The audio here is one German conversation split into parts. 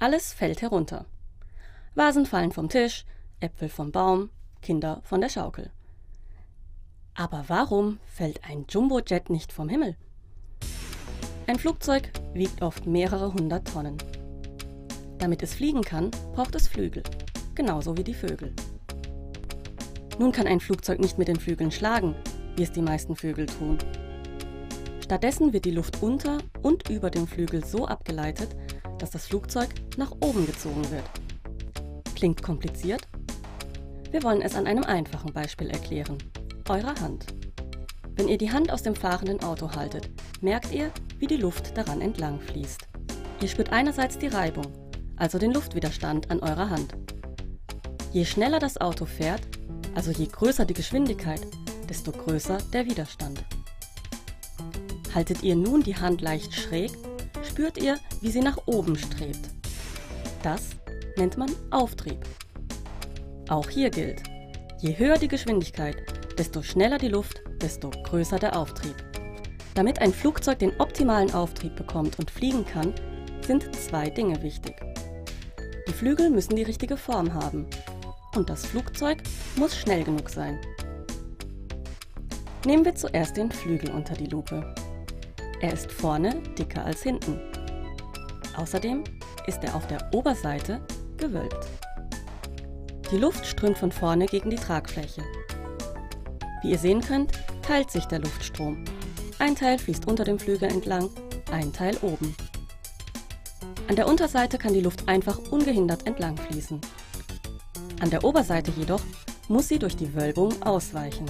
Alles fällt herunter. Vasen fallen vom Tisch, Äpfel vom Baum, Kinder von der Schaukel. Aber warum fällt ein Jumbojet nicht vom Himmel? Ein Flugzeug wiegt oft mehrere hundert Tonnen. Damit es fliegen kann, braucht es Flügel, genauso wie die Vögel. Nun kann ein Flugzeug nicht mit den Flügeln schlagen, wie es die meisten Vögel tun. Stattdessen wird die Luft unter und über dem Flügel so abgeleitet, dass das Flugzeug nach oben gezogen wird. Klingt kompliziert? Wir wollen es an einem einfachen Beispiel erklären. Eurer Hand. Wenn ihr die Hand aus dem fahrenden Auto haltet, merkt ihr, wie die Luft daran entlang fließt. Ihr spürt einerseits die Reibung, also den Luftwiderstand an eurer Hand. Je schneller das Auto fährt, also je größer die Geschwindigkeit, desto größer der Widerstand. Haltet ihr nun die Hand leicht schräg, spürt ihr, wie sie nach oben strebt. Das nennt man Auftrieb. Auch hier gilt, je höher die Geschwindigkeit, desto schneller die Luft, desto größer der Auftrieb. Damit ein Flugzeug den optimalen Auftrieb bekommt und fliegen kann, sind zwei Dinge wichtig. Die Flügel müssen die richtige Form haben und das Flugzeug muss schnell genug sein. Nehmen wir zuerst den Flügel unter die Lupe. Er ist vorne dicker als hinten. Außerdem ist er auf der Oberseite gewölbt. Die Luft strömt von vorne gegen die Tragfläche. Wie ihr sehen könnt, teilt sich der Luftstrom. Ein Teil fließt unter dem Flügel entlang, ein Teil oben. An der Unterseite kann die Luft einfach ungehindert entlang fließen. An der Oberseite jedoch muss sie durch die Wölbung ausweichen.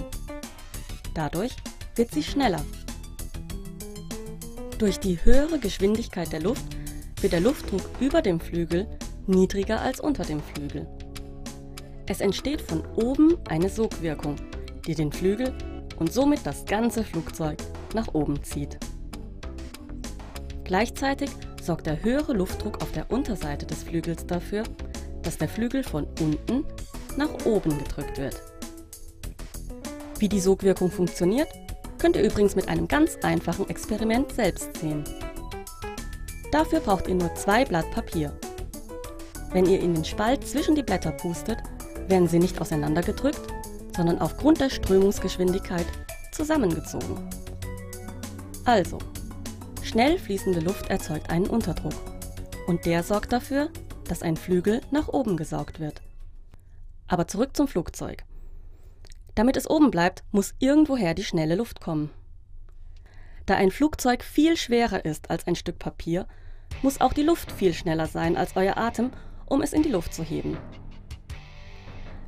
Dadurch wird sie schneller. Durch die höhere Geschwindigkeit der Luft wird der Luftdruck über dem Flügel niedriger als unter dem Flügel. Es entsteht von oben eine Sogwirkung, die den Flügel und somit das ganze Flugzeug nach oben zieht. Gleichzeitig sorgt der höhere Luftdruck auf der Unterseite des Flügels dafür, dass der Flügel von unten nach oben gedrückt wird. Wie die Sogwirkung funktioniert, könnt ihr übrigens mit einem ganz einfachen Experiment selbst sehen. Dafür braucht ihr nur zwei Blatt Papier. Wenn ihr in den Spalt zwischen die Blätter pustet, werden sie nicht auseinandergedrückt, sondern aufgrund der Strömungsgeschwindigkeit zusammengezogen. Also, schnell fließende Luft erzeugt einen Unterdruck und der sorgt dafür, dass ein Flügel nach oben gesaugt wird. Aber zurück zum Flugzeug. Damit es oben bleibt, muss irgendwoher die schnelle Luft kommen. Da ein Flugzeug viel schwerer ist als ein Stück Papier, muss auch die Luft viel schneller sein als euer Atem, um es in die Luft zu heben.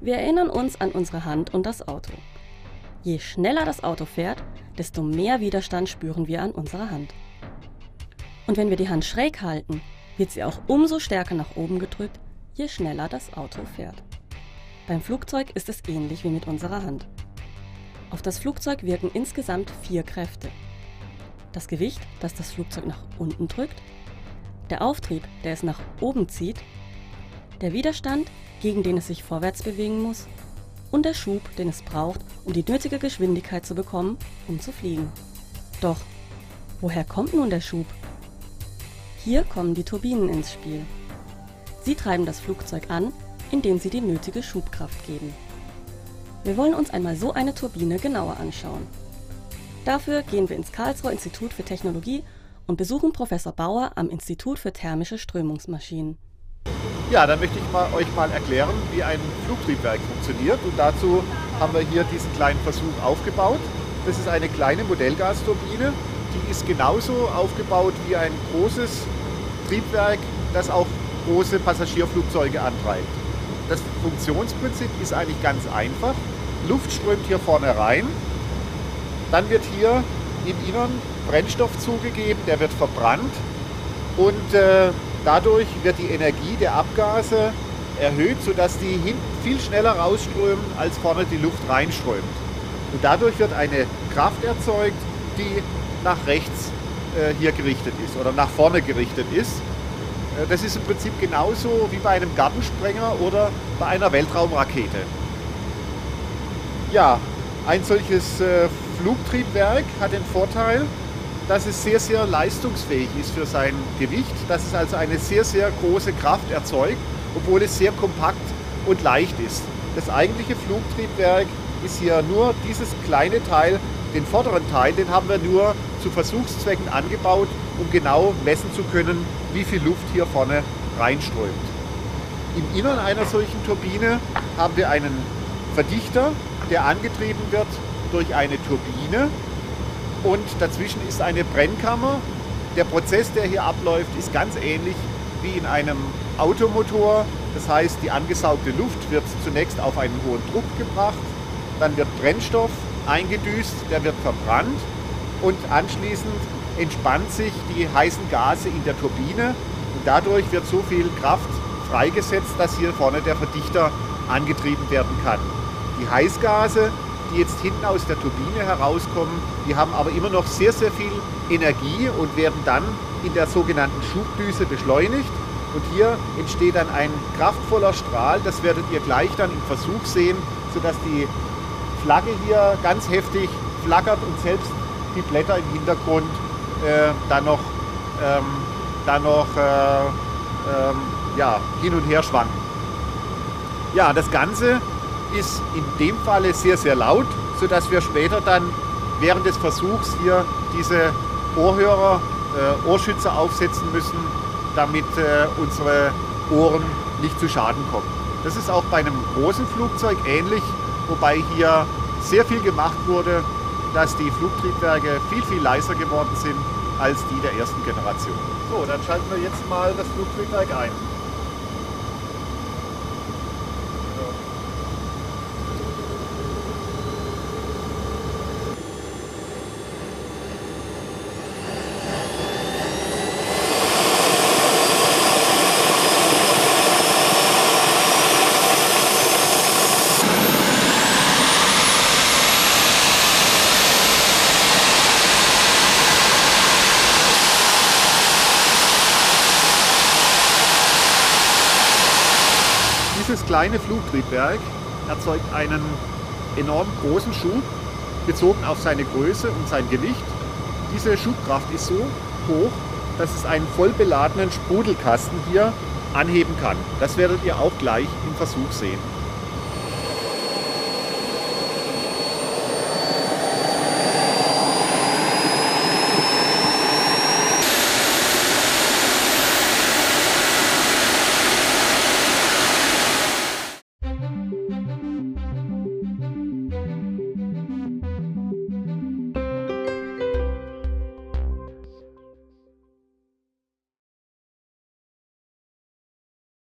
Wir erinnern uns an unsere Hand und das Auto. Je schneller das Auto fährt, desto mehr Widerstand spüren wir an unserer Hand. Und wenn wir die Hand schräg halten, wird sie auch umso stärker nach oben gedrückt, je schneller das Auto fährt. Beim Flugzeug ist es ähnlich wie mit unserer Hand. Auf das Flugzeug wirken insgesamt vier Kräfte. Das Gewicht, das das Flugzeug nach unten drückt, der Auftrieb, der es nach oben zieht, der Widerstand, gegen den es sich vorwärts bewegen muss, und der Schub, den es braucht, um die nötige Geschwindigkeit zu bekommen, um zu fliegen. Doch, woher kommt nun der Schub? Hier kommen die Turbinen ins Spiel. Sie treiben das Flugzeug an, indem sie die nötige Schubkraft geben. Wir wollen uns einmal so eine Turbine genauer anschauen. Dafür gehen wir ins Karlsruher Institut für Technologie und besuchen Professor Bauer am Institut für thermische Strömungsmaschinen. Ja, dann möchte ich mal, euch mal erklären, wie ein Flugtriebwerk funktioniert. Und dazu haben wir hier diesen kleinen Versuch aufgebaut. Das ist eine kleine Modellgasturbine. Die ist genauso aufgebaut wie ein großes Triebwerk, das auch große Passagierflugzeuge antreibt. Das Funktionsprinzip ist eigentlich ganz einfach. Luft strömt hier vorne rein. Dann wird hier im Innern Brennstoff zugegeben, der wird verbrannt. Und äh, Dadurch wird die Energie der Abgase erhöht, sodass die hinten viel schneller rausströmen, als vorne die Luft reinströmt. Und dadurch wird eine Kraft erzeugt, die nach rechts äh, hier gerichtet ist oder nach vorne gerichtet ist. Äh, das ist im Prinzip genauso wie bei einem Gartensprenger oder bei einer Weltraumrakete. Ja, ein solches äh, Flugtriebwerk hat den Vorteil, dass es sehr, sehr leistungsfähig ist für sein Gewicht, dass es also eine sehr, sehr große Kraft erzeugt, obwohl es sehr kompakt und leicht ist. Das eigentliche Flugtriebwerk ist hier nur dieses kleine Teil, den vorderen Teil, den haben wir nur zu Versuchszwecken angebaut, um genau messen zu können, wie viel Luft hier vorne reinströmt. Im Innern einer solchen Turbine haben wir einen Verdichter, der angetrieben wird durch eine Turbine und dazwischen ist eine Brennkammer. Der Prozess, der hier abläuft, ist ganz ähnlich wie in einem Automotor. Das heißt, die angesaugte Luft wird zunächst auf einen hohen Druck gebracht, dann wird Brennstoff eingedüst, der wird verbrannt und anschließend entspannt sich die heißen Gase in der Turbine und dadurch wird so viel Kraft freigesetzt, dass hier vorne der Verdichter angetrieben werden kann. Die Heißgase, die jetzt hinten aus der Turbine herauskommen, die haben aber immer noch sehr, sehr viel Energie und werden dann in der sogenannten Schubdüse beschleunigt. Und hier entsteht dann ein kraftvoller Strahl, das werdet ihr gleich dann im Versuch sehen, sodass die Flagge hier ganz heftig flackert und selbst die Blätter im Hintergrund äh, dann noch, ähm, dann noch äh, ähm, ja, hin und her schwanken. Ja, das Ganze ist in dem Falle sehr, sehr laut, sodass wir später dann während des Versuchs hier diese Ohrhörer, äh, Ohrschützer aufsetzen müssen, damit äh, unsere Ohren nicht zu Schaden kommen. Das ist auch bei einem großen Flugzeug ähnlich, wobei hier sehr viel gemacht wurde, dass die Flugtriebwerke viel, viel leiser geworden sind als die der ersten Generation. So, dann schalten wir jetzt mal das Flugtriebwerk ein. Dieses kleine Flugtriebwerk erzeugt einen enorm großen Schub, bezogen auf seine Größe und sein Gewicht. Diese Schubkraft ist so hoch, dass es einen voll beladenen Sprudelkasten hier anheben kann. Das werdet ihr auch gleich im Versuch sehen.